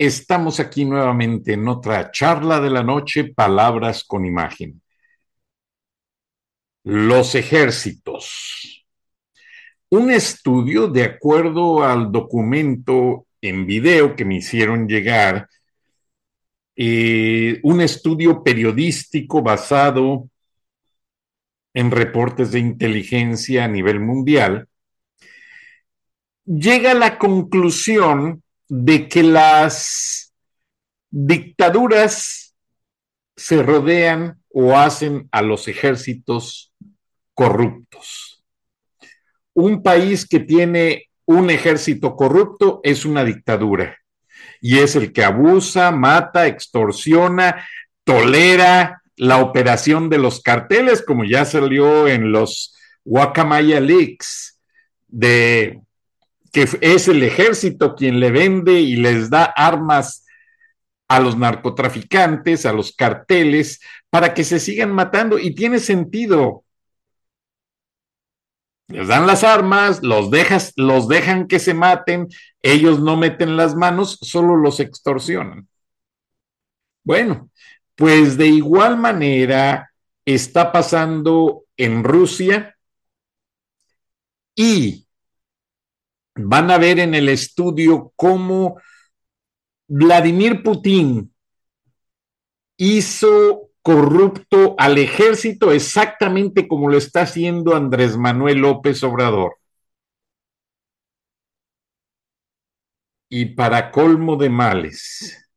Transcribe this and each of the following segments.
Estamos aquí nuevamente en otra charla de la noche, Palabras con Imagen. Los ejércitos. Un estudio, de acuerdo al documento en video que me hicieron llegar, eh, un estudio periodístico basado en reportes de inteligencia a nivel mundial, llega a la conclusión de que las dictaduras se rodean o hacen a los ejércitos corruptos. Un país que tiene un ejército corrupto es una dictadura y es el que abusa, mata, extorsiona, tolera la operación de los carteles, como ya salió en los Guacamaya Leaks de que es el ejército quien le vende y les da armas a los narcotraficantes, a los carteles, para que se sigan matando. Y tiene sentido. Les dan las armas, los, dejas, los dejan que se maten, ellos no meten las manos, solo los extorsionan. Bueno, pues de igual manera está pasando en Rusia y van a ver en el estudio cómo Vladimir Putin hizo corrupto al ejército exactamente como lo está haciendo Andrés Manuel López Obrador. Y para colmo de males,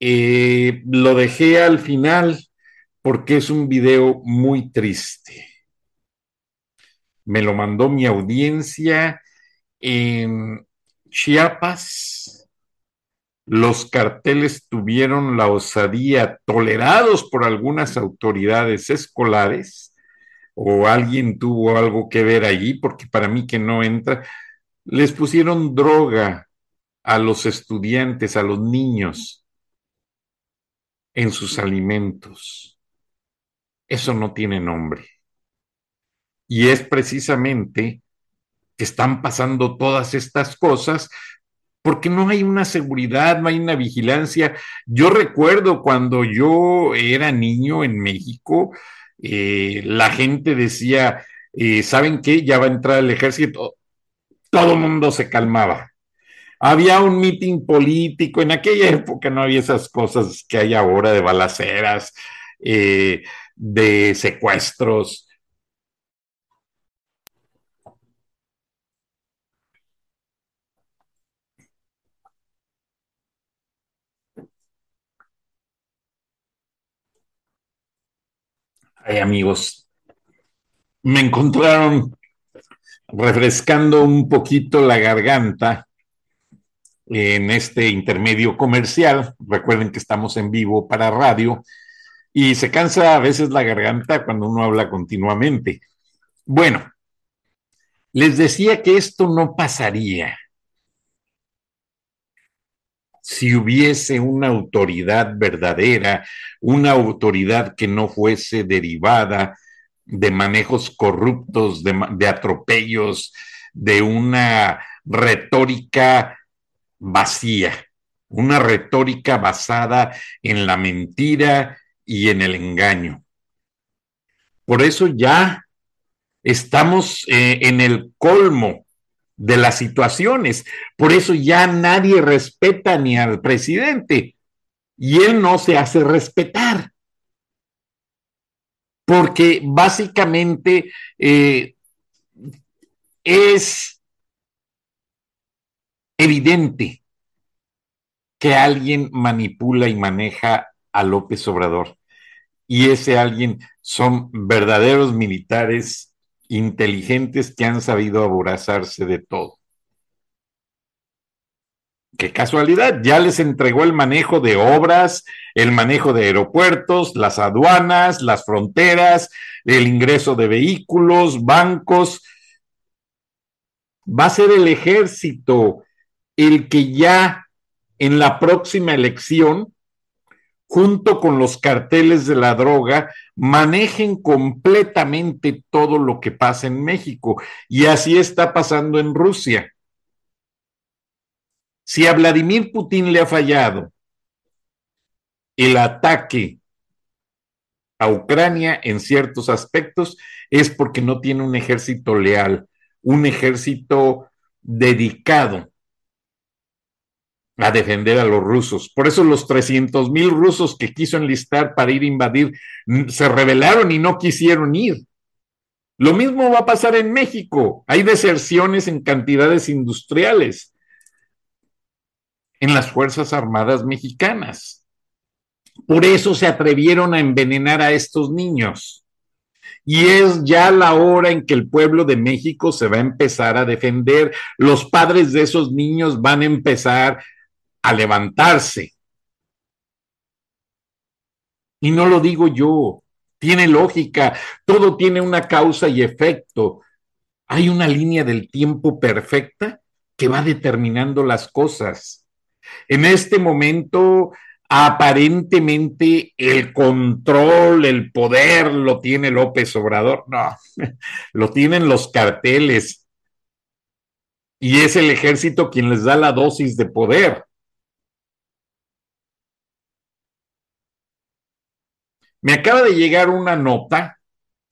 eh, lo dejé al final porque es un video muy triste me lo mandó mi audiencia en Chiapas. Los carteles tuvieron la osadía, tolerados por algunas autoridades escolares, o alguien tuvo algo que ver allí, porque para mí que no entra, les pusieron droga a los estudiantes, a los niños, en sus alimentos. Eso no tiene nombre. Y es precisamente que están pasando todas estas cosas porque no hay una seguridad, no hay una vigilancia. Yo recuerdo cuando yo era niño en México, eh, la gente decía, eh, ¿saben qué? Ya va a entrar el ejército. Todo el mundo se calmaba. Había un mitin político, en aquella época no había esas cosas que hay ahora de balaceras, eh, de secuestros. Ay, amigos, me encontraron refrescando un poquito la garganta en este intermedio comercial. Recuerden que estamos en vivo para radio y se cansa a veces la garganta cuando uno habla continuamente. Bueno, les decía que esto no pasaría si hubiese una autoridad verdadera, una autoridad que no fuese derivada de manejos corruptos, de, atropellos, de una retórica vacía, una retórica basada en la mentira y en el engaño. Por eso ya estamos eh, en el colmo de las situaciones. Por eso ya nadie respeta ni al presidente y él no se hace respetar. porque básicamente eh, es evidente que alguien manipula y maneja a López Obrador. Y ese alguien son verdaderos militares inteligentes que han sabido aborazarse de todo. Qué casualidad, ya les entregó el manejo de obras, el manejo de aeropuertos, las aduanas, las fronteras, el ingreso de vehículos, bancos. Va a ser el ejército el que ya en la próxima elección, junto con los carteles de la droga, manejen completamente todo lo que pasa en México. Y así está pasando en Rusia. Si a Vladimir Putin le ha fallado el ataque a Ucrania en ciertos aspectos, es porque no tiene un ejército leal, un ejército dedicado a defender a los rusos. Por eso los 300 mil rusos que quiso enlistar para ir a invadir se rebelaron y no quisieron ir. Lo mismo va a pasar en México. Hay deserciones en cantidades industriales en las Fuerzas Armadas mexicanas. Por eso se atrevieron a envenenar a estos niños. Y es ya la hora en que el pueblo de México se va a empezar a defender. Los padres de esos niños van a empezar a levantarse. Y no lo digo yo, tiene lógica, todo tiene una causa y efecto. Hay una línea del tiempo perfecta que va determinando las cosas. En este momento, aparentemente el control, el poder lo tiene López Obrador. No, lo tienen los carteles. Y es el ejército quien les da la dosis de poder. Me acaba de llegar una nota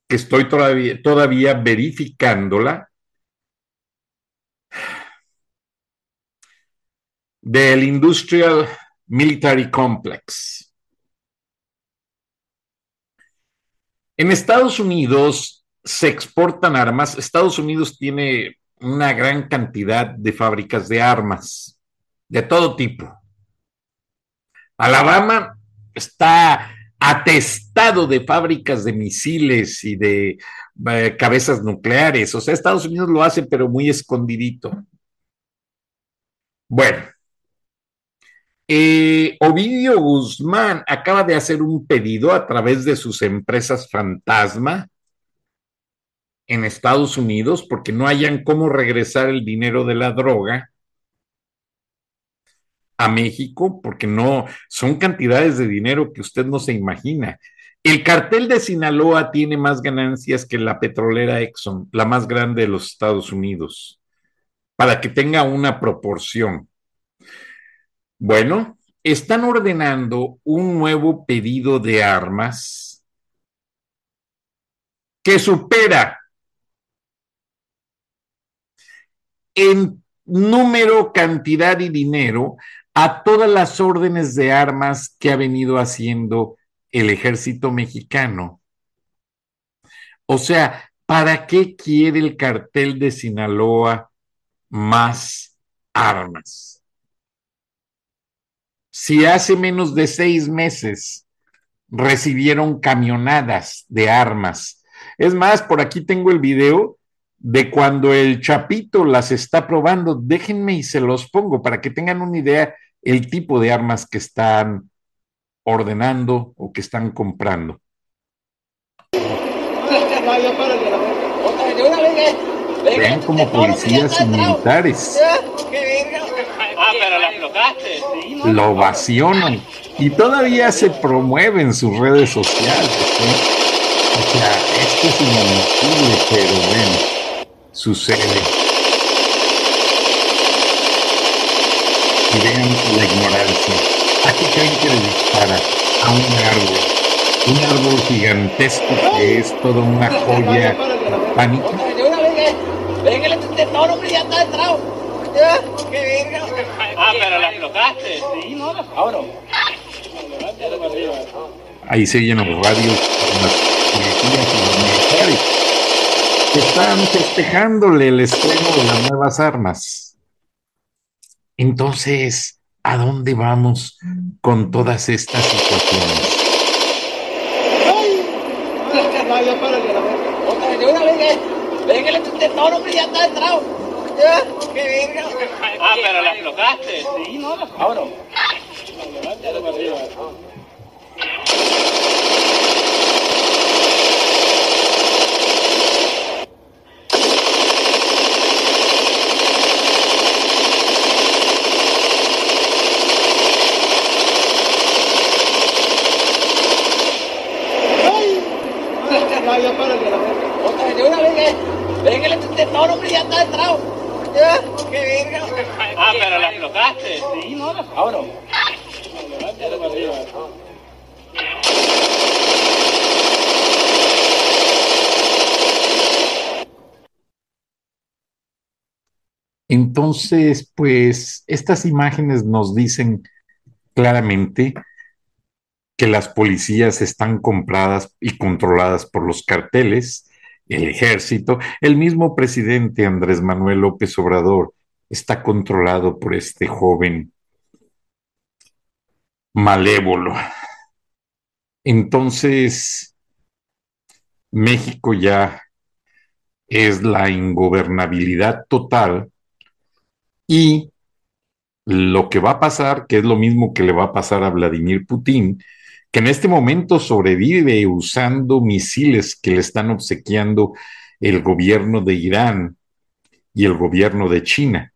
que estoy todavía, verificándola del Industrial Military Complex. En Estados Unidos se exportan armas. Estados Unidos tiene una gran cantidad de fábricas de armas, de todo tipo. Alabama está atestado de fábricas de misiles y de eh, cabezas nucleares. O sea, Estados Unidos lo hace, pero muy escondidito. Bueno, eh, Ovidio Guzmán acaba de hacer un pedido a través de sus empresas fantasma en Estados Unidos porque no hayan cómo regresar el dinero de la droga a México, porque no son cantidades de dinero que usted no se imagina. El cartel de Sinaloa tiene más ganancias que la petrolera Exxon, la más grande de los Estados Unidos, para que tenga una proporción. Bueno, están ordenando un nuevo pedido de armas que supera en número, cantidad y dinero a todas las órdenes de armas que ha venido haciendo el ejército mexicano. O sea, ¿para qué quiere el cartel de Sinaloa más armas? si hace menos de seis meses recibieron camionadas de armas. Es más, por aquí tengo el video de cuando el Chapito las está probando. Déjenme y se los pongo para que tengan una idea el tipo de armas que están ordenando o que están comprando. Vean como policías y militares lo ovacionan y todavía se promueve en sus redes sociales. O sea, esto es inadmisible, pero bueno, sucede. Vean la ignorancia. ¿A qué creen que le dispara? A un árbol. Un árbol gigantesco que es toda una joya pánica. Venga, hombre, ya está Ah, pero la explotaste. Sí, no, Ahora. Ahí se llenan los radios, las que están festejándole el estreno de las nuevas armas. Entonces, ¿a dónde vamos con todas estas situaciones? Ah, pero la aflojaste. Sí, no, la Abro. Entonces, pues estas imágenes nos dicen claramente que las policías están compradas y controladas por los carteles, el ejército, el mismo presidente Andrés Manuel López Obrador está controlado por este joven malévolo. Entonces, México ya es la ingobernabilidad total y lo que va a pasar, que es lo mismo que le va a pasar a Vladimir Putin, que en este momento sobrevive usando misiles que le están obsequiando el gobierno de Irán y el gobierno de China,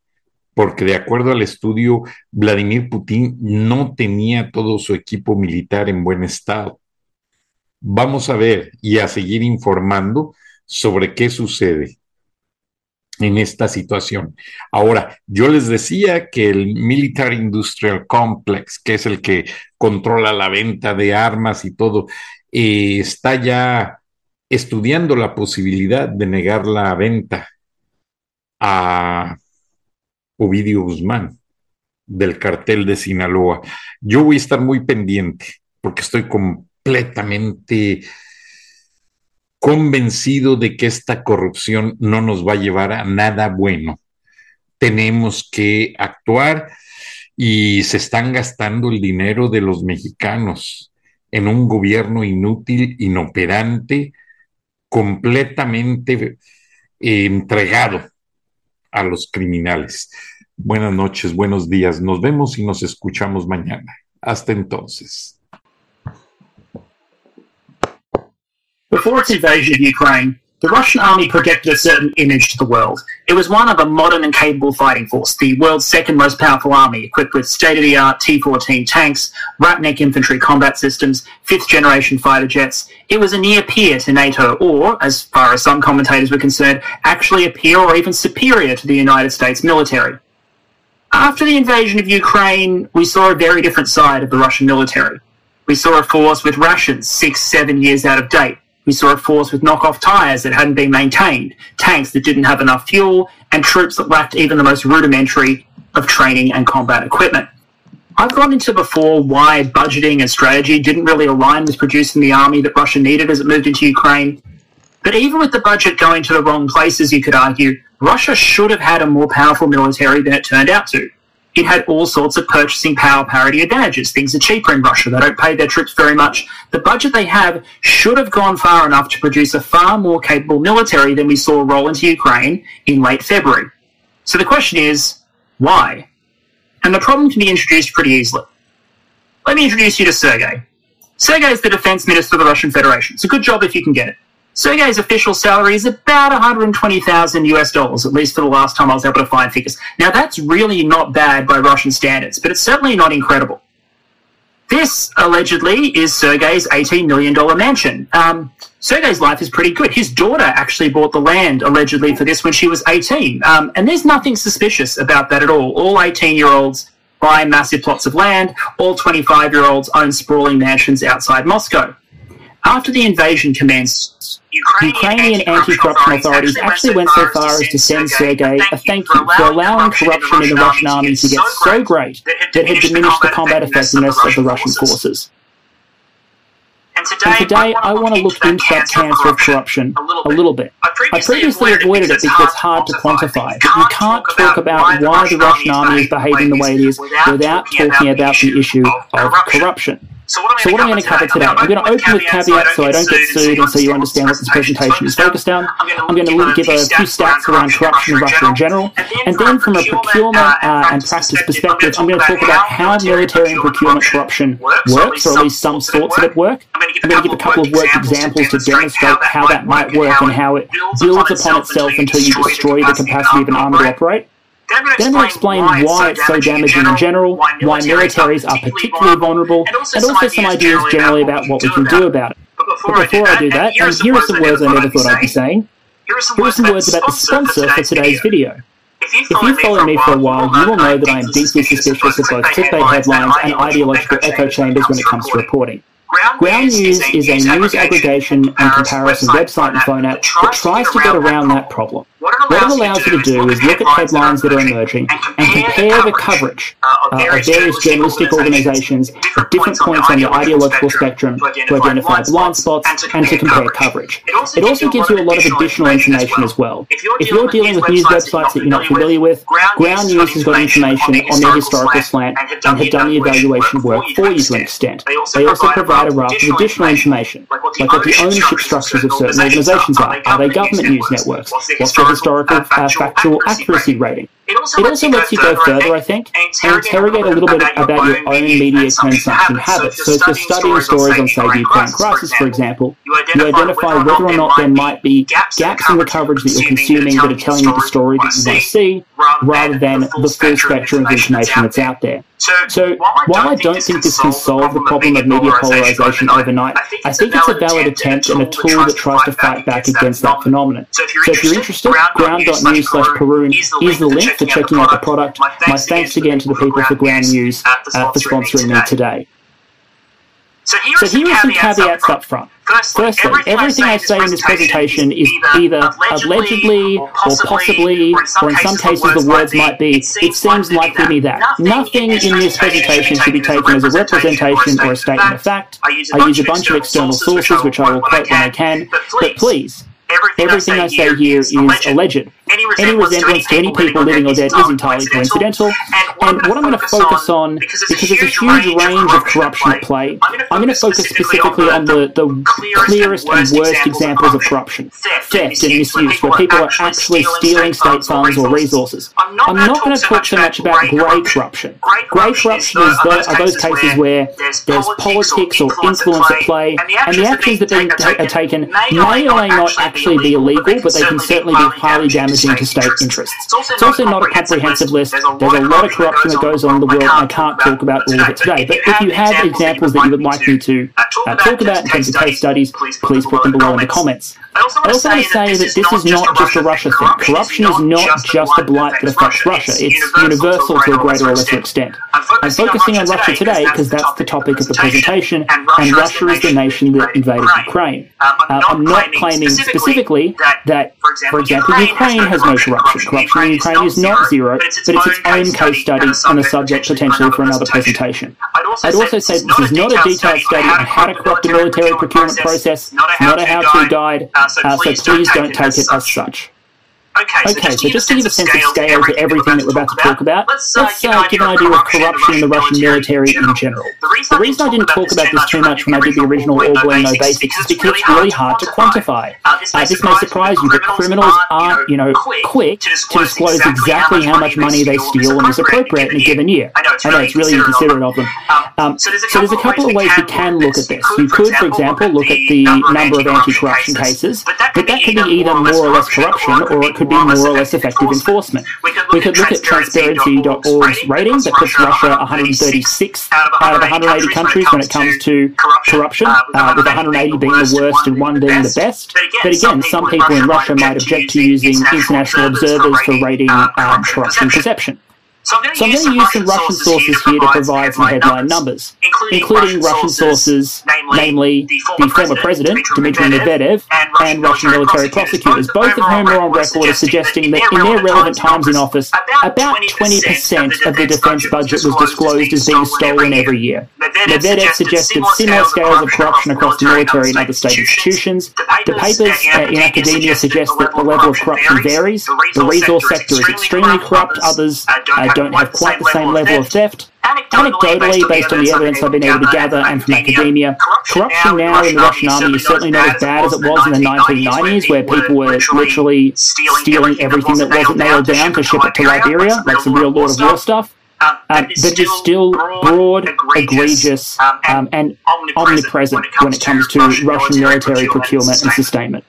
porque de acuerdo al estudio, Vladimir Putin no tenía todo su equipo militar en buen estado. Vamos a ver y a seguir informando sobre qué sucede en esta situación. Ahora, yo les decía que el Military Industrial Complex, que es el que controla la venta de armas y todo, eh, está ya estudiando la posibilidad de negar la venta a Ovidio Guzmán del cartel de Sinaloa. Yo voy a estar muy pendiente porque estoy completamente convencido de que esta corrupción no nos va a llevar a nada bueno. Tenemos que actuar y se están gastando el dinero de los mexicanos en un gobierno inútil, inoperante, completamente eh, entregado a los criminales. Buenas noches, buenos días. Nos vemos y nos escuchamos mañana. Hasta entonces. The Russian army projected a certain image to the world. It was one of a modern and capable fighting force, the world's second most powerful army, equipped with state of the art T 14 tanks, Ratnik infantry combat systems, fifth generation fighter jets. It was a near peer to NATO, or, as far as some commentators were concerned, actually a peer or even superior to the United States military. After the invasion of Ukraine, we saw a very different side of the Russian military. We saw a force with rations six, seven years out of date we saw a force with knockoff tyres that hadn't been maintained, tanks that didn't have enough fuel, and troops that lacked even the most rudimentary of training and combat equipment. I've gone into before why budgeting and strategy didn't really align with producing the army that Russia needed as it moved into Ukraine. But even with the budget going to the wrong places, you could argue, Russia should have had a more powerful military than it turned out to it had all sorts of purchasing power parity advantages. Things are cheaper in Russia. They don't pay their troops very much. The budget they have should have gone far enough to produce a far more capable military than we saw roll into Ukraine in late February. So the question is, why? And the problem can be introduced pretty easily. Let me introduce you to Sergei. Sergei is the defense minister of the Russian Federation. It's a good job if you can get it. Sergei's official salary is about 120,000 US dollars, at least for the last time I was able to find figures. Now, that's really not bad by Russian standards, but it's certainly not incredible. This, allegedly, is Sergei's $18 million mansion. Um, Sergei's life is pretty good. His daughter actually bought the land, allegedly, for this when she was 18. Um, and there's nothing suspicious about that at all. All 18 year olds buy massive plots of land, all 25 year olds own sprawling mansions outside Moscow. After the invasion commenced, Ukrainian, Ukrainian anti-corruption authorities actually went so far as to send Sergei a thank you for allowing corruption in the Russian army to get so great that it had diminished the combat effectiveness of the Russian forces. And today, I want to look into that cancer of corruption a little bit. I previously avoided it because it's hard to quantify, you can't talk about why the Russian army is behaving the way it is without talking about the issue of corruption. So what, I'm going to cover today, I'm going to open with caveats so I don't get sued and so you understand what this presentation is focused on. I'm going to give a few stats around corruption in Russia in general, and then from a procurement uh, and practice perspective, I'm going to talk about how military and procurement corruption works, or at least some sorts of it work. I'm going to give a couple of worked examples to demonstrate how that might work and how it builds upon itself until you destroy the capacity of an army to operate. Then to explain why it's so damaging in general, why militaries are particularly vulnerable, and also some ideas generally about what we can do about it. But before I do that, and here are some words I never thought I'd be saying. Here are some words about the sponsor for today's video. If you've followed me for a while, you will know that I am deeply suspicious of both clickbait headlines and ideological echo chambers when it comes to reporting. Ground News is a news aggregation and comparison website and phone app that tries to get around that problem. What it allows you to do is look at headlines that are emerging and compare the coverage uh, of various journalistic organizations at different points on the ideological spectrum to identify blind spots and to compare coverage. It also gives you a lot of additional information as well. If you're dealing with news websites that you're not familiar with, Ground News has got information on their historical slant and have done the evaluation work for you to an extent. They also provide a raft of additional information, like what the ownership structures of certain organizations are. Are they government news networks? What's their historical uh, factual accuracy rating. It also, lets you go further, I think, and interrogate a little bit about your own media consumption habits. So if you're studying stories on, say, the Ukraine crisis, for example, you identify whether or not there might be gaps in the coverage that you're consuming that are telling you the story that you want to see, rather than the full spectrum of information that's out there. So, while I don't think this can solve the problem of media polarization overnight, I think it's a valid attempt and a tool that tries to fight back against that phenomenon. So if you're interested, ground.news slash Perun is the link for checking out the product. My thanks again to the people for Ground News uh, for sponsoring me today. So here are some caveats up front. Firstly, everything I say in this presentation is either allegedly or possibly, or in some cases the words might be, it seems likely to be that. Nothing in this presentation should be taken as a representation or a statement of fact. I use a bunch of external sources, which I will quote when I can, but please, Everything I say here is alleged. Any resemblance to any people living or dead is entirely coincidental. And what I'm going to focus on, because there's a huge range of corruption at play, I'm going to focus specifically on the, the clearest and worst examples of corruption theft and misuse, where people are actually stealing state funds or resources. I'm not going to talk so much about grey corruption. Grey corruption is those, are those cases where there's politics or influence at play, and the actions that are taken may or may not actually actually be illegal, but they can certainly be highly damaging to state interests. It's also not a comprehensive list. There's a lot of corruption that goes on in the world, I can't talk about all of it today. But if you have examples that you would like me to uh, talk about in terms of case studies, please put them below in the comments. I also want to say that this is not just a Russia thing. Corruption is not just a blight that affects Russia. It's universal to a greater or lesser extent. I'm focusing on Russia today because that's the topic of the presentation, and Russia is the nation that invaded Ukraine. Uh, I'm not claiming specifically that, for example, Ukraine has no corruption. Corruption in Ukraine is not zero, but it's its own case study and a subject potentially for another presentation. I'd also say this is not a detailed study on how to corrupt a military procurement process, not a how-to guide, uh, so please don't take it as such. Okay, so, okay, just, so just to give a sense of scale to everything that we're about to talk about, let's, uh, let's uh, give an idea of corruption in the Russian military in general. The reason I didn't talk about this too much when I did the original All Bling No Basics is because it's really hard to quantify. Uh, this may surprise you, but criminals aren't, you know, quick to disclose exactly how much money they steal and is appropriate in a given year. I know, it's really inconsiderate of them. Um, so there's a couple of ways we can look at this. You could, for example, look at the number of anti-corruption cases, but that could be either more or less corruption, or it could be more or less effective enforcement. We could look at Transparency.org's rating that puts Russia 136 out of 180 countries when it comes to corruption, uh, with 180 being the worst and one being the best. But again, some people in Russia might object to using international observers for rating um, corruption perception. So I'm going to use, use some Russian sources here to provide some headline numbers, including, including Russian sources, namely the former president, Dmitry Medvedev, and Russian military prosecutors, both of whom are on record as suggesting that in their relevant times in office, about 20% of the defense budget was disclosed as being stolen every year. Medvedev suggested similar scales of corruption across the military and other state institutions. The papers uh, in academia suggest that the level of corruption varies. The resource sector is extremely corrupt, others uh, don't have quite the same level of theft. Anecdotally, based on the evidence I've been able to gather and from academia, corruption now in the Russian army is certainly not as bad as it was in the 1990s, where people were literally stealing everything that wasn't nailed down to ship it to Liberia, like some real Lord of War stuff. Um, but it's still broad, egregious, um, and omnipresent when it comes to Russian military procurement and sustainment.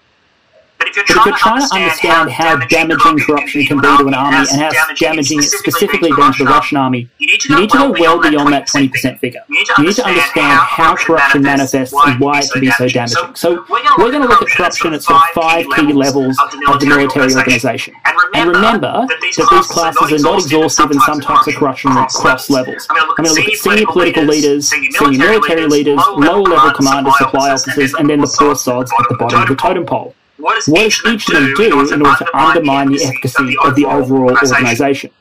But if you're trying, to understand how damaging corruption can be to an army and how damaging it's specifically been to the Russian army, you need to go well beyond that 20% figure. You need to understand how corruption manifests and why it can be so damaging. So we're going to look at corruption at sort of five key levels of the military organisation. And remember that these classes are not exhaustive and some types of corruption cross levels. I'm going to look at senior political leaders, senior military leaders, lower level commanders, supply officers, and then the poor sods at the bottom of the totem pole. What does each of them do in order to undermine the efficacy of the overall organisation?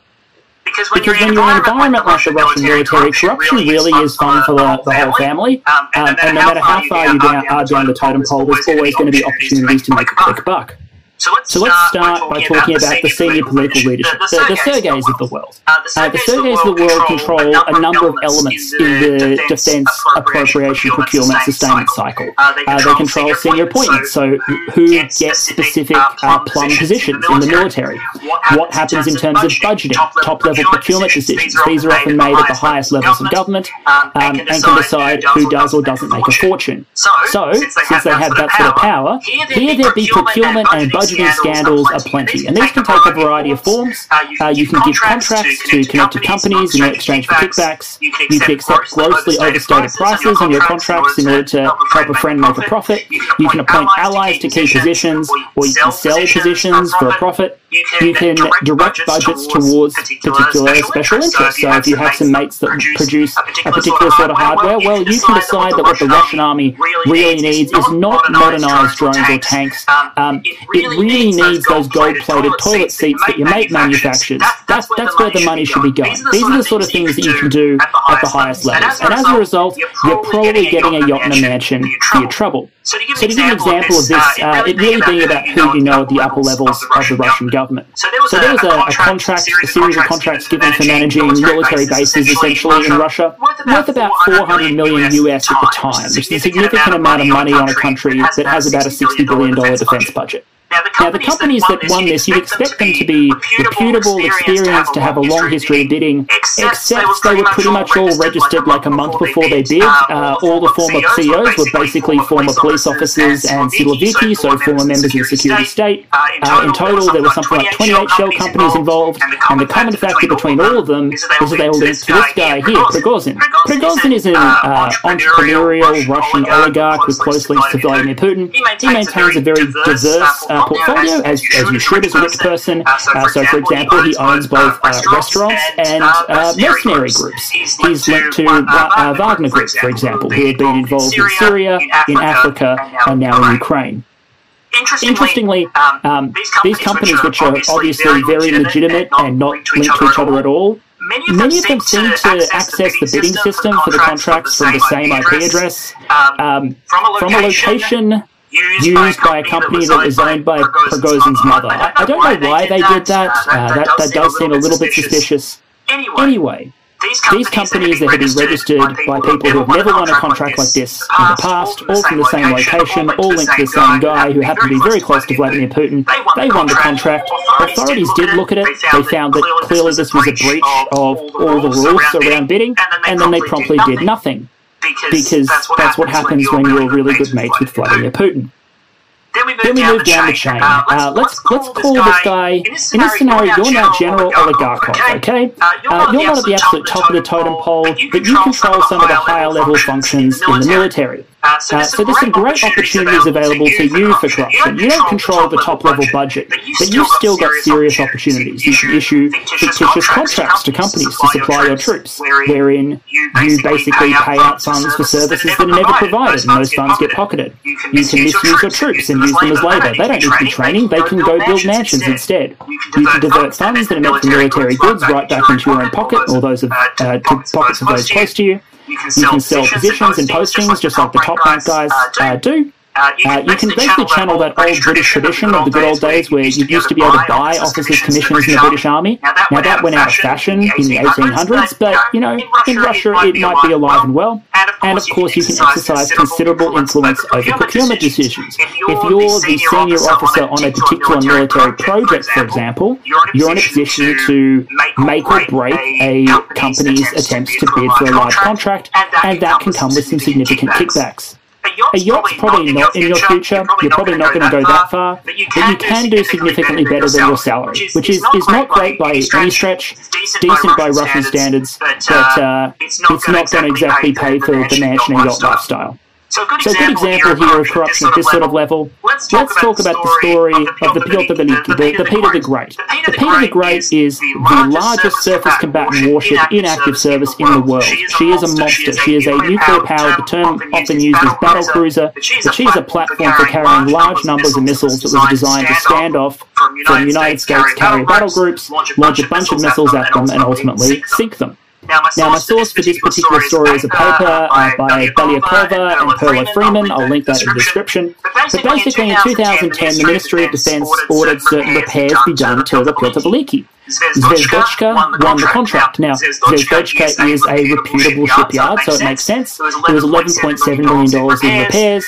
Because when, because you're in an environment like the Russian military, corruption really is fun for the, the whole family. Um, and, and no matter how far you are down the totem pole, there's always going to be opportunities to make a quick buck. So let's, so let's start by talking about the senior political leadership, the, the Sergeys of the world. Uh, the Sergeys of the world control a number of elements in the defence appropriation procurement sustainment cycle. Uh, they control senior appointments, so who gets specific uh, plum positions in the military. What happens in terms of budgeting, top level procurement decisions. These are often made at the highest levels of government um, and can decide who does or doesn't make a fortune. So, since they have that sort of power, here there be procurement and budgeting budgeting scandals are plenty, and these can take a variety of forms. Uh, you can give contracts to connected companies in exchange for kickbacks. You can accept grossly overstated prices on your contracts in order to help a friend make a profit. You can appoint allies to key positions, or you can sell positions for a profit. You can direct budgets towards particular special interests. So if you have some mates that produce a particular sort of hardware, well, you can decide that what the Russian army really needs is not modernized drones or tanks. Um, it really needs those gold-plated toilet seats that your mate manufactures. That's, that's where the money should be going. These are the sort of things that you can do at the highest levels. And as a result, you're probably getting a yacht and a mansion for your trouble. So to give an example of this, uh, it really being about who you know at the upper levels of the Russian government. So there was a, a contract, a series of contracts given for managing military bases essentially in Russia, worth about 400 million US at the time, which is a significant amount of money on a country that has about a $60 billion defense budget. Now, the companies, now, the companies that, won this, you'd expect them to be reputable, experienced, to have a long history of bidding, except they were pretty much all registered like a month before they bid. Uh, all the former CEOs were basically former police officers and siloviki, so former members of the security state. Uh, in total, there were something like 28 shell companies involved, and the common factor between all of them is that they all linked to this guy here, Prigozhin. Prigozhin is an uh, entrepreneurial Russian oligarch with close links to Vladimir Putin. He maintains a very diverse uh, portfolio, as, as you should as a rich person. Uh, so, for example, he owns both uh, restaurants and uh, mercenary groups. He's linked to uh, Wagner Group, for example, who had been involved in Syria, in Africa, and now in Ukraine. Interestingly, um, um these companies, which are obviously very legitimate and not linked to each other at all, Many of, Many of them seem to access the bidding system for the contracts from the same IP address, um, from a location used by a company that was owned by Prigozhin's mother. I, I don't know why they did that. Uh, that, that does seem a little bit suspicious. Anyway, these companies that have been registered by people who have never won a contract like this in the past, all from the same location, all linked to the same guy who happened to be very close to Vladimir Putin, they won the contract. Authorities did look at it. They found that clearly this was a breach of all the rules around bidding, and then they promptly did nothing because that's what, that's what happens, when you're really good mates with Vladimir Putin. Then we move, then we down, move the down, the chain. Uh, let's, uh, let's, let's, call, this guy, in this scenario, in this scenario you're now General Oligarchov, okay? Uh, you're, uh, you're not at the absolute top of the totem pole, but you control some of the higher level functions in the military. Uh, so, there's, uh, so there's some great opportunities available to you for corruption. You don't control the top level budget, but you've still got serious opportunities. You can issue fictitious contracts to companies to supply your troops, wherein you basically pay out funds for services that are never provided, and those funds get pocketed. You can misuse your troops and use them as labour. They don't need to be training, they can go build mansions instead. You can divert funds that are meant for military goods right back into your own pocket, or those of uh, pockets of those close to you. You can sell positions and postings just like the top rank guys uh, do. Uh, you, uh, you can basically channel that old British tradition of the good old days where you used to be able to buy officers' commissions in the British Army. Now that went out of fashion in the 1800s, but you know, in Russia it might be alive and well. And of course, you can exercise considerable influence over procurement decisions. If you're the senior officer on a particular military project, for example, you're in a position to make or break a company's attempts to bid for a large contract, and that can come with some significant kickbacks. A yacht's probably not in your future. You're probably not going to go that far, but you can do significantly better than your salary, which is, is not great by any stretch, decent by Russian standards, but uh, it's not going to exactly pay for the mansion and yacht lifestyle. So a good, so example, good example here of corruption at this sort of level. Let's talk, Let's talk about, the story of the Veliki, the, the Peter the Great. The Peter the Great is the largest surface combatant warship in active service in the world. She is a monster. She is a nuclear-powered, the term often used as battle cruiser, but she is a platform for carrying large numbers of missiles that was designed to stand off from United States carrier battle groups, launch a bunch of missiles at them, and ultimately sink them. Now, my source, now, my source for this particular story is a paper uh, by Belyakova and Perlo-Freeman. I'll link that in the description. But basically, in 2010, the Ministry of Defense ordered certain repairs be done to the Pyotr Veliki. Zvezdochka won the contract. Now, Zvezdochka is a reputable shipyard, so it makes sense. There was $11.7 million in repairs,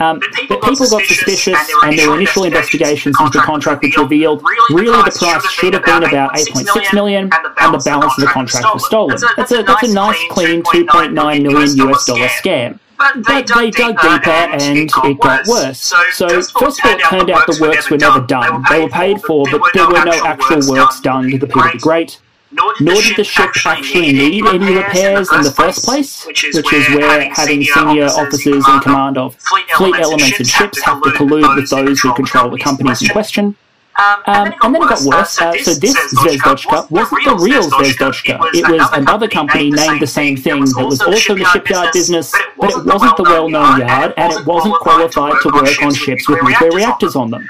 um, but people got suspicious, and their initial investigations into the contract which revealed really the price should have been about $8.6 million, and the balance of the contract was stolen. That's a, that's a nice, clean $2.9 million US dollar scam. But they, dug, they dug deeper, and, it got, got worse. So, so first of all, it turned out the works were never done. They were paid for, but there were no actual works done to the Peter the Great. Nor did the ship actually need any repairs in the first place, which is where having senior officers in command of fleet elements and ships have to collude with those who control the companies in question. Um, and, um, then it got worse. Uh, so this Zvezdochka wasn't the real Zvezdochka. It was another company named the same thing that was also in the shipyard business, but it wasn't the well-known yard, and it wasn't qualified to work on ships with nuclear reactors on them.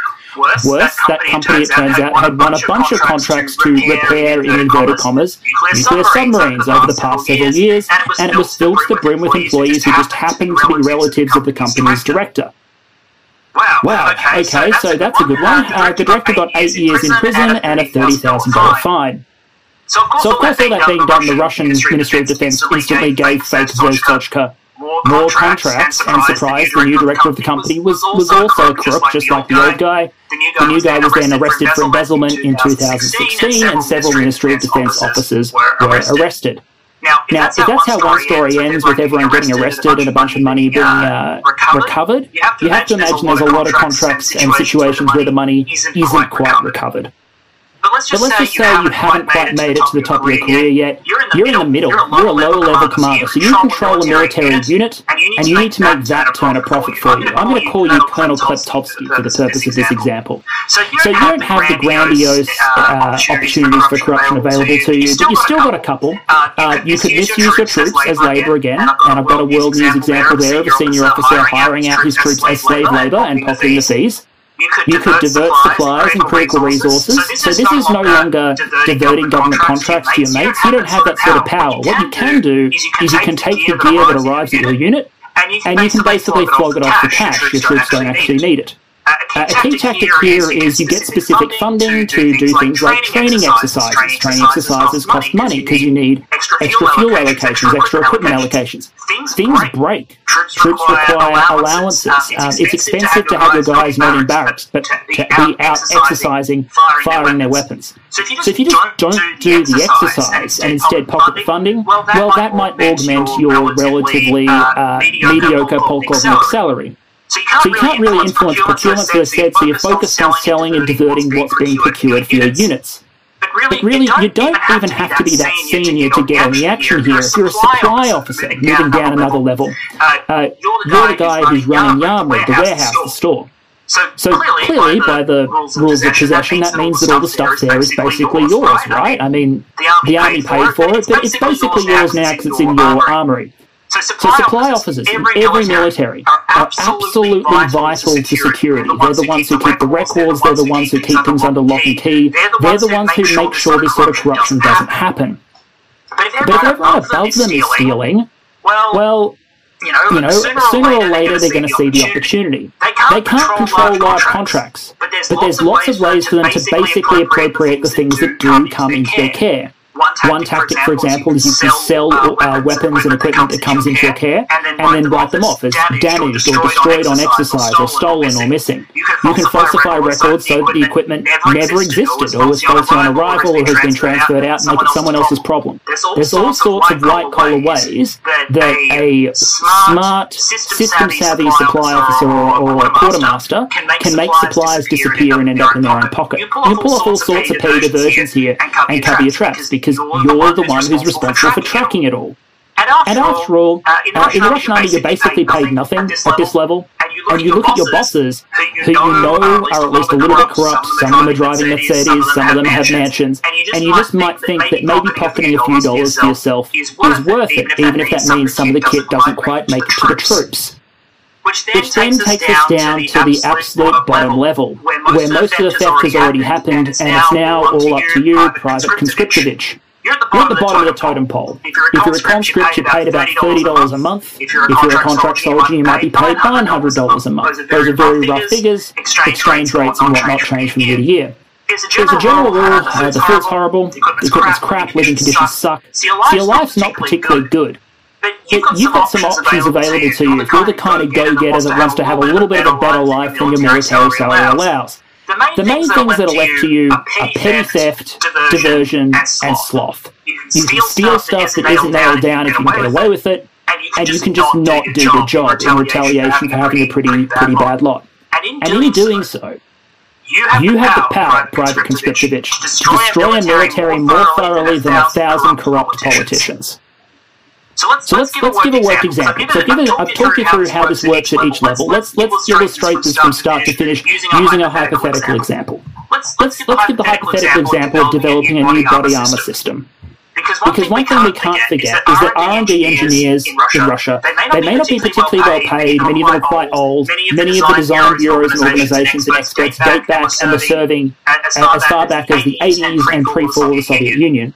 Worse, that company, it turns out, had won a bunch of contracts to repair, in inverted commas, nuclear submarines over the past several years, and it was filled to the brim with employees who just happened to be relatives of the company's director. Wow. Wow. Okay, okay so, that's, a good one. Uh, the director got eight years in prison and a $30,000 fine. So of, course, so, of course, all that being done, the Russian Ministry of Defense instantly gave fake Zvezdochka more contracts and surprised the new director of the company was, was also a crook, just like the old guy. The new guy was then arrested for embezzlement in 2016, and several Ministry of Defense officers were arrested. Now, if, now, that's, if that's how one story ends with everyone getting arrested and a bunch of money being uh, recovered, you have to imagine there's a lot of contracts and situations where the money isn't quite recovered. But let's just, but let's say, say you haven't quite made it to the top of your career yet. You're in the middle. You're a lower level commander, so you control a military unit, and you need to make that turn a profit for you. I'm going to call you Colonel Kleptovsky for the purpose of this example. So you don't have the grandiose uh, opportunities for corruption available to you, but you still got a couple. Uh, you could misuse your troops as labour again, and I've got a world news example there of a senior officer hiring out his troops as slave labour and pocketing the fees. You could, you divert, could divert supplies and critical resources. So this, so this is, no longer diverting government contracts to your mates. You don't have that sort of power. What you can do is you can take the gear that arrives at your unit and you can basically flog it off for cash. Your troops don't actually need it. Uh, a key tactic here is you get specific funding to do things like training exercises. Training exercises cost money because you need extra fuel allocations, extra equipment allocations. Things break. Troops require allowances. Um, it's expensive to have your guys not in barracks, but to be out exercising, firing their weapons. So if you just don't do the exercise and instead pocket the funding, well, that might augment your relatively uh, mediocre polkovnik salary. So you can't, so you can't really, really influence procurement, procurement so instead, so you're focused on selling and diverting what's being procured for your units. But really, but really, you don't, even have to be that senior to get on the action here. If you're a supply officer moving down another level, uh, uh you're the guy who's running Yarmouth, the warehouse, the store. So, so clearly, by the rules, rules of possession, that means that all the stuff there is basically yours, right? I mean, the army paid for it, but it's basically yours now because it's in your armory. So supply, so supply officers, in every, every military are absolutely, are absolutely vital to security. They're the ones who keep the records, they're the ones who keep things under lock and key, they're the ones who make sure this sort of corruption doesn't happen. But if everyone above them is stealing, Well, you know, you know, sooner, or later they're going to see the opportunity. They can't control large contracts, but there's lots of ways for them to basically appropriate the things that do come into their care. One tactic, for example, is you can sell uh, weapons and equipment that comes into your care and then write them off as damaged or destroyed on exercise or stolen or missing. You can falsify records so that the equipment never existed or was faulty on arrival or has been transferred out and make it someone else's problem. There's all sorts of white collar ways that a smart, system savvy supply officer or, or quartermaster can make supplies disappear and end up in their own pocket. You can pull off all sorts of petty diversions here and cover your traps because because you're the one who's responsible for tracking it all. And after all, uh, in, uh, in the Russian army, you're basically paid nothing at this level. And you look at your bosses, who you know are at least a little bit corrupt. Some of them are driving Mercedes, some of them have mansions. And you just might think that maybe pocketing a few dollars for yourself is worth it, even if that means some of the kit doesn't quite make it to the troops. Which then, which then takes, us down to the absolute bottom level, where most, where most of the theft has already happened, and it's now all up to you, Private Conscriptovich. You're at the bottom, at the, bottom of the totem pole. If you're a, if you're a conscript, you're paid about $30 a month. If you're a, contract soldier, you might be paid $900 a month. Those are very rough figures. Exchange rates and whatnot change from year to year. As a general rule, uh, the food's horrible, the equipment's crap, living conditions suck, so your life's not particularly good. But you've got, got some options available to you if you're the kind of go-getter that wants to have a little bit of a better life than your military salary allows. The main, the main things, that are left to you are petty theft, diversion, and sloth. You can steal stuff that isn't nailed down if you can get away with it, and you can just not do the job in retaliation for having a pretty pretty bad lot. And in doing so, you have, you have the power, Private Conscriptovich, to destroy a military more thoroughly than a thousand corrupt politicians. So let's, so let's, let's, give, let's a give a work example. example. So given, I've talked you uh, through how this works at each level. Let's let's illustrate this from start to finish using a hypothetical example. Let's let's give the hypothetical example of developing a new body armor system. Because one, because one thing we can't forget is that R&D engineers in Russia, they may not be particularly well paid, many of them are quite old, many of the design bureaus and organizations and experts date back and were serving as far back as the 80s and pre-fall of the Soviet Union.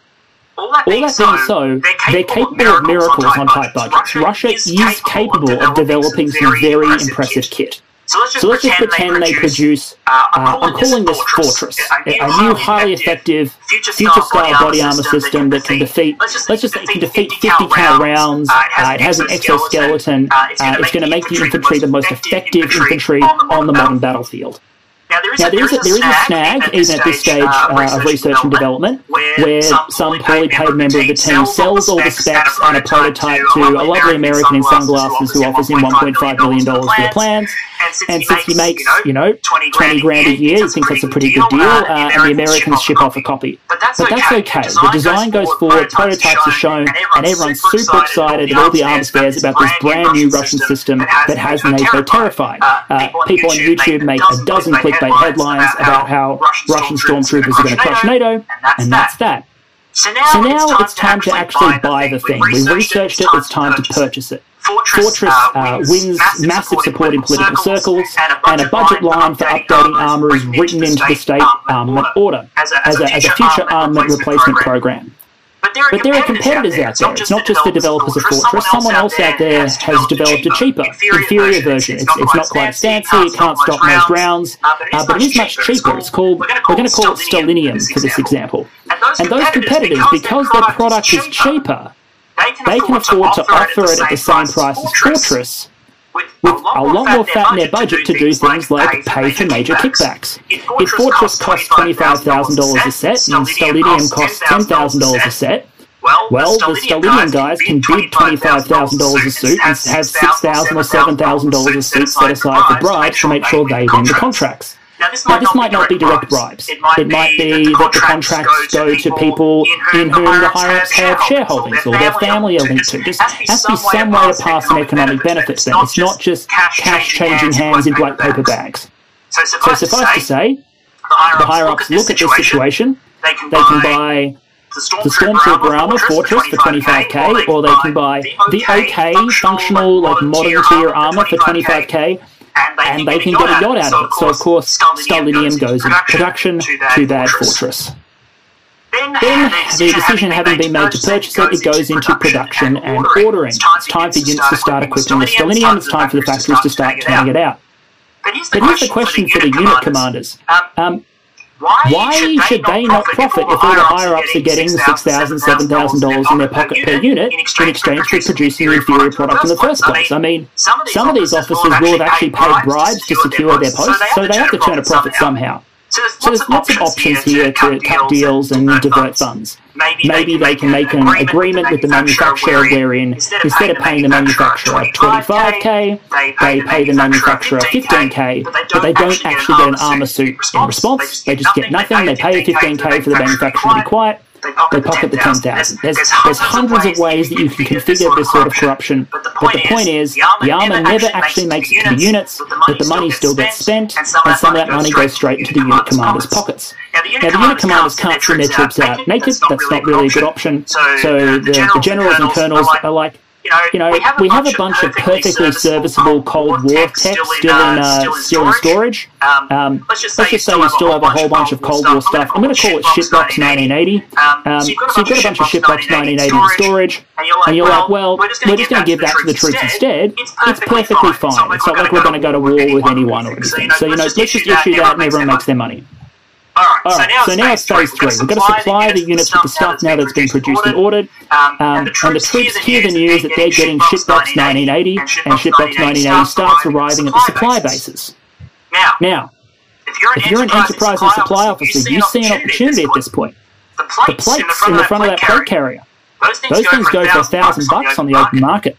All that being so, so they're capable of miracles on tight budgets. Russia is capable of developing some very impressive kit. So let's just, so let's pretend, just pretend they produce, uh, I'm, calling this Fortress, a new, highly effective, future-style body armor system that can defeat, let's just, let's just say it can defeat 50 cal rounds, uh, it has an exoskeleton, uh, it's going to make the infantry the most effective infantry on the modern battlefield. Now, there is, now, a, there is, a, there is a snag, even at this stage uh, uh, of research and development, where some poorly paid member of the team sells all the specs and a prototype to a lovely American in sunglasses who offers him $1.5 million for the plans. And since he makes, you know, 20 grand a year, he thinks that's a pretty good deal, uh, and the Americans ship off a copy. But that's okay. The design goes forward, prototypes are shown, and everyone's super excited at all the arms fairs about this brand new Russian system that has NATO terrified. Uh, people on YouTube make a dozen clickbait headlines about how Russian stormtroopers are going to crush NATO, and that's that. So now, so now it's time to actually buy the thing. We researched it, it's time to purchase it. Fortress uh, uh wins massive support in political circles, and a budget line for updating armour is written into the state armament order as a, as a future armament replacement program. But there, but there are competitors out there. It's not just the developers. of Fortress. Someone else out there has developed a cheaper, inferior version. It's, it's not quite as fancy. It can't stop most rounds, uh, but it is much cheaper. It's called we're going to call it Stellinium for this example. And those competitors, because their product is cheaper, they can afford to offer it at the same price. as Fortress with a lot more fat in their budget to do things like pay for major kickbacks. If Fortress costs $25,000 a set and Stellinium costs $10,000 a set, well, the Stellinium guys can bid $25,000 a suit and have $6,000 or $7,000 a suit set aside for bribes to make sure they win the contracts. Now, this might, now, this not, might be not be direct bribes. It might, it might be, that the contracts go to people in whom the higher ups have shareholdings or their family are linked to. There has to be some way to pass an economic benefit to them. It's not just cash changing hands in black paper bags. So suffice to say, the higher ups look at this situation, they can buy the Stormtrooper armor Fortress for 25k, or they can buy the OK functional, like modern tier armor for 25k, and they can, get a yacht out of it. So, of course, Stellinium goes into production to that fortress. Then, the decision having been made to purchase it, it goes into production and ordering. It's time for units to start equipping the Stellinium, it's time for the factories to start turning it out. But here's the question for the unit commanders. Um, why should they not profit if all the higher ups are getting the $6,000, $7,000 in their pocket per unit in exchange for producing an inferior product in the first place? I mean, some of these officers will have actually paid bribes to secure their posts, so they have to turn a profit somehow. So there's, lots of options here to cut deals and divert funds. Maybe they can make an agreement with the manufacturer wherein instead of paying the manufacturer 25k, they pay the manufacturer 15k, but they don't actually get an armor suit in response. They just get nothing. They pay 15k for the manufacturer to be quiet, they pocket the 10,000. There's, there's hundreds of ways that you can configure this sort of corruption, but the point is, the armour never actually makes it to the units, but the money still gets spent, and some of that money goes straight into the unit commander's pockets. Now, the unit commanders can't send their troops out. naked, that's not really a good option, so the, the generals and colonels are like, you know, we have a, we have a bunch of perfectly serviceable Cold War tech still in uh, still in storage. Um, um, let's just say you still have a whole bunch of Cold War stuff. I'm going to call it Shitbox 1980. Um, so you've got a bunch of Shitbox 1980 in storage, and you're like, well, we're just going to give that to the troops instead. It's perfectly fine. It's not like we're going to go to war with anyone or anything. So you know, let's just issue that, and everyone makes their money. Alright, All right, so now, so now it's phase three. We've got to supply the units with the stuff now that's been produced and ordered. Um, and, the and, the troops hear the news that they're getting Shitbox 1980, and Shitbox 1980 starts arriving at the supply bases. Now, if you're an enterprise and supply officer, you see an opportunity at this point. The plates in the front of that plate carrier, those things go for a thousand bucks on the open market.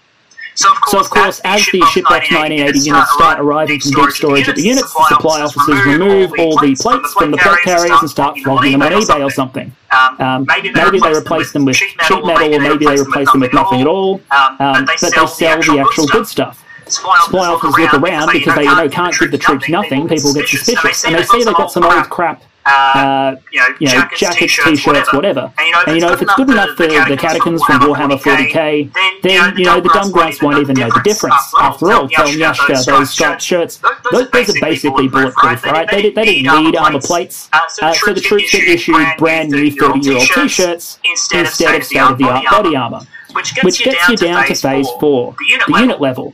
So of course, so of course as the Shitbox 1980 units start arriving from deep storage at the units, the supply officers remove all the plates from the plate carriers and start flogging them on eBay or something. Um, um maybe they replace them with sheet metal, or maybe they replace them with nothing at all, um, um but they sell the actual good stuff. Supply officers look around because they you know can't give the troops nothing. People get suspicious, and they see they've got some old crap uh, uh, you know, you know jackets, jackets t-shirts, whatever. And you know, and, you know if it's good enough for the Catachans from Warhammer 40k, then, you know, the dumb grunts won't even know the difference. After all, telnyashka, those striped shirts, those, those are basically bulletproof, right? They, they didn't need armor plates. Uh, so the troops get issued brand new 30-year-old t-shirts instead of state-of-the-art body armor. Which gets you down to phase 4, the unit level.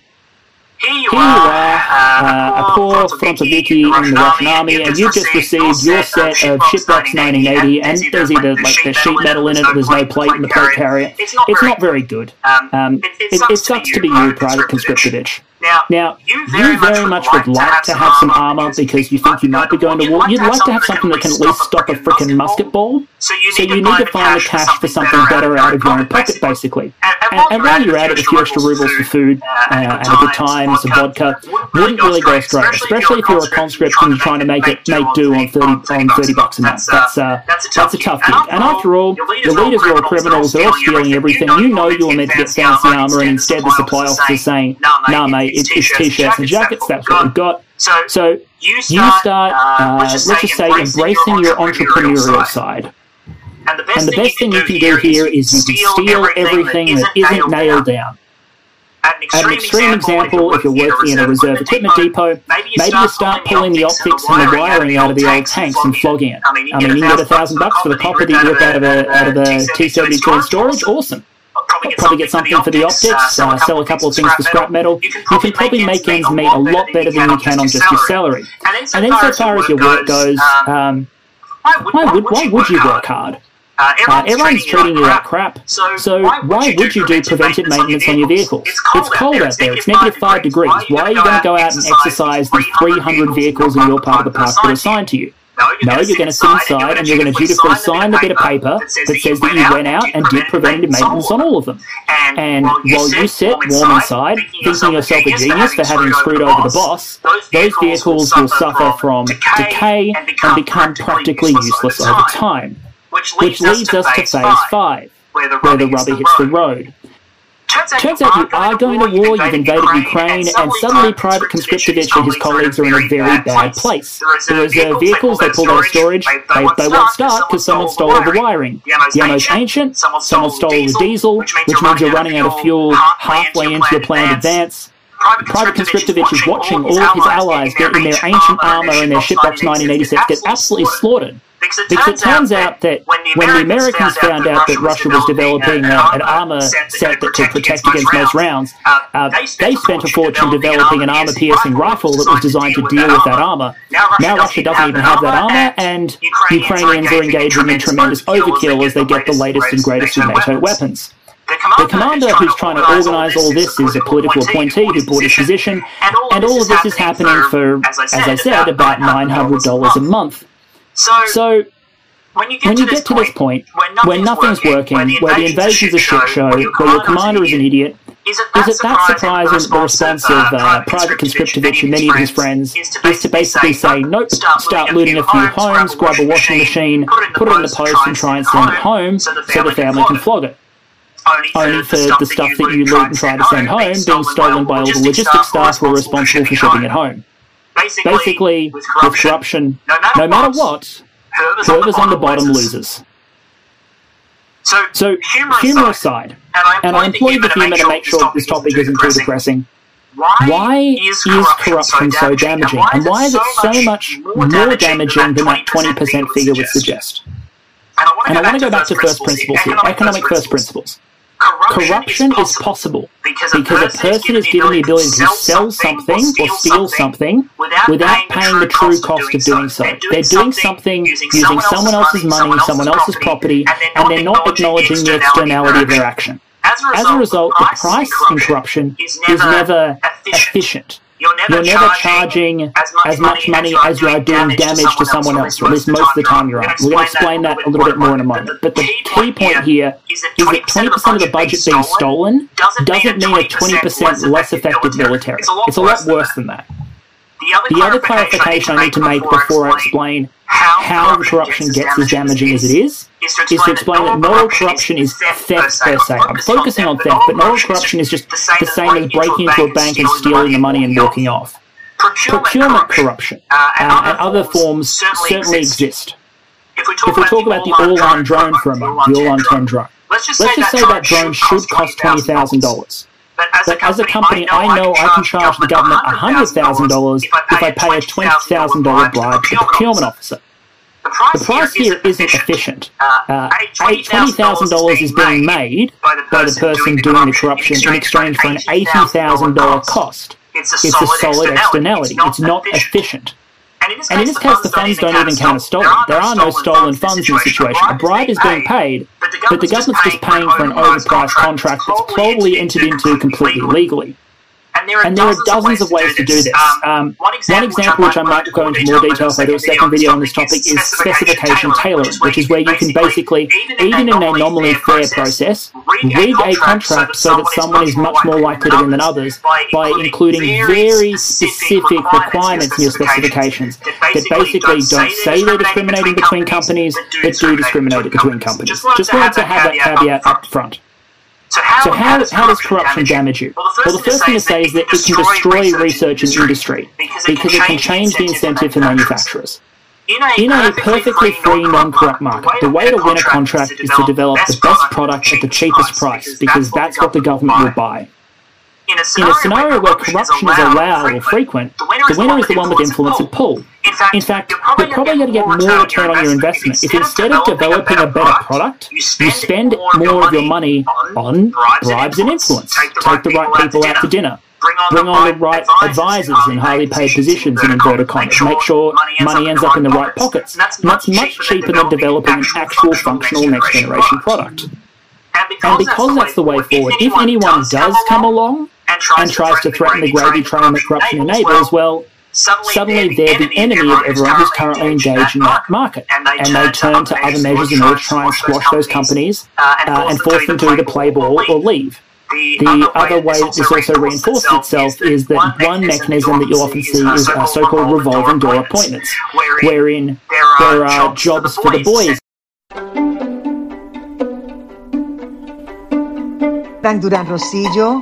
Here you, are, uh, a poor Frontoviki in the Russian army, and you've just received your set of Shitbox 1980, and there's either like the sheet metal in it, there's no plate in the plate carrier. It's not very good. Um, it, it sucks to be you, Private Conscriptovich. Now, now you very, you very much, would like to have some armor because you think you might be going to war. You'd like to have something that can at least stop a freaking musket ball. So you need, so you need to find the cash for something better out of your own pocket, basically. And, and while you're at it, a few extra rubles for food uh, and a good time, some vodka, wouldn't really go straight. Especially if you're a conscript and you're trying to make it make do on thirty on thirty bucks a month. That's uh, that's a tough gig. And after all, the leaders are all criminals. They're all stealing everything. You know you were meant to get fancy armor, and instead the supply officer's saying, "Nah, mate, it's, it's t-shirts and jackets. That's what we've got." So you start, uh, let's just say, embracing your entrepreneurial side. And the best, and the best thing, you can do here is you can steal everything that isn't nailed down. An extreme, an extreme example, if you're working in a reserve equipment depot, maybe you start pulling the optics and the wiring out of the old tanks and flogging it. I mean, you get a thousand bucks for the copper that you rip out of a out of a T-72 in storage. Awesome. Probably get, probably get something for the optics, uh, sell a couple of things for scrap metal. You can probably make ends meet a lot better than you can on just your salary. And then so far as your work goes, um, why would why would you work hard? Uh, everyone's, uh, everyone's treating, treating you like crap. So, so why, would why you, would you do preventive maintenance on your vehicles? It's cold, it's cold out there. It's negative 5 degrees. Why are you going to go out and exercise these 300 vehicles in your part of the park that are assigned to you? No, you're, no, going, to sit inside and you're going to dutifully sign the bit of paper that says that you went out and did preventative maintenance on all of them. And while you sit warm inside, thinking yourself a genius for having screwed over the boss, those vehicles will suffer from decay and become practically useless over time which leads, which leads us, to phase, five, where the rubber, hits the road. Turns out, you are going to war, you've invaded Ukraine, and suddenly Private Conscriptovich and his colleagues are in a very bad place. The reserve vehicles they pulled out of storage, they, they won't start because someone stole all the wiring. The ammo's ancient, someone stole the diesel, which means you're running out of fuel halfway into your planned advance. Private Conscriptovich is watching all of his allies get in their ancient armour and their Shitbox 1986 get absolutely slaughtered. Because it turns out that when the Americans found out that Russia was developing uh, an armour set that could protect against most rounds, uh, they spent a fortune developing an armour piercing rifle that was designed to deal with that armour. Now Russia doesn't even have that armour, and Ukrainians are engaging in tremendous overkill as they get the latest and greatest of NATO weapons. The commander who's trying to organise all this is a political appointee who bought his position, and all of this is happening for, as I said, about $900 a month. So, when you get, when to, this get to this point, where nothing's, working, working, where the invasion's a shit show, where your commander is an idiot, is it that, is it that surprising that the response of uh, uh Private Conscriptovich and many of his friends is to basically say, nope, start looting a few homes, grab a washing machine, put it in the post and try and send it home so the family can flog it? Only for the stuff that you loot and try to send home being stolen by all the logistics staff who are responsible for shipping it home. Basically, Basically with, corruption, with corruption, no matter, no matter what, whoever's, whoever's on, the bottom, loses. So, so humour aside, and I employ the humour to make sure this topic isn't too depressing. Why is corruption so damaging, and why is it so much more damaging than that 20% figure would suggest? And I want to go back to first principles here, economic first principles. Corruption, is possible because a, because a person is given the ability to sell something or steal something without paying the true cost of doing so. They're doing something using someone else's money, someone else's property, and they're not acknowledging the externality of their action. As a result, the price in corruption is never efficient. You're never, you're never charging, charging as, much as much money as you are doing damage to someone else, or at least most of the time you're We're going to explain that a little bit more in a moment. But the key point here is that 20% of the budget being stolen doesn't mean a 20% less effective military. It's a lot worse than that. The other, the other clarification I need to make before I explain how the corruption gets as damaging as it is, is to explain that not all corruption is theft per se. I'm focusing on theft, but not all corruption is just the same as breaking into a bank and stealing the money and walking off. Procurement corruption uh, and other forms certainly exist. If we talk about the Orlan drone for a moment, the Orlan 10 drone, let's just say that drone should cost $20,000. But as, but a, as a company, I know I can charge the government $100,000 if I pay a $20,000 bribe to the procurement officer. The price here isn't efficient. Uh, uh $20,000 is being made by the person doing the corruption in exchange for an $80,000 cost. It's a solid externality. It's not efficient. And in this, and in this case, the funds don't even count as stolen. There are no stolen funds in the situation. A bribe is being paid, but the government's just paying for an overpriced contract that's probably entered into completely legally. And there are, and there are dozens, of ways to do this. Um, um, one, example, one example, which I might go into more detail if I do a second video on this topic, is specification tailoring, which is where you can basically, even in an anomaly fair process, rig a contract so that someone is much more likely to win than others by including very specific requirements in your specifications that basically don't say they're discriminating between companies, but do discriminate between companies. Just wanted to have that caveat up front. So how, so how, does, how does corruption damage you? Well, the first, well, the first thing to say is that it can destroy research and industry because it can change the incentive for manufacturers. In a perfectly free, non-corrupt market, the way to win a contract is to develop the best product at the cheapest price because that's what the government will buy. In a scenario, in a scenario where corruption is allowed or frequent, the winner is the one with influence and pull. In fact, you're probably, going to get more return on your investment if instead of developing a better product, you spend more of your money on bribes and influence. Take the right people out to dinner. Bring on the right advisors in highly paid positions in inverted commas. Make sure money ends up in the right pockets. And that's much cheaper than developing an actual functional next generation product. And because that's the way forward, if anyone does come along and tries, and tries to threaten the gravy train that corruption enables, well, suddenly, suddenly they're the enemy of everyone who's currently engaged in that market. And they, and they turn to other measures in order to try and squash those companies uh, and force them to either play ball or leave. The other way this also reinforces itself is that one mechanism that you'll often see is so-called revolving door appointments, wherein there are jobs for the boys. Durán Rosillo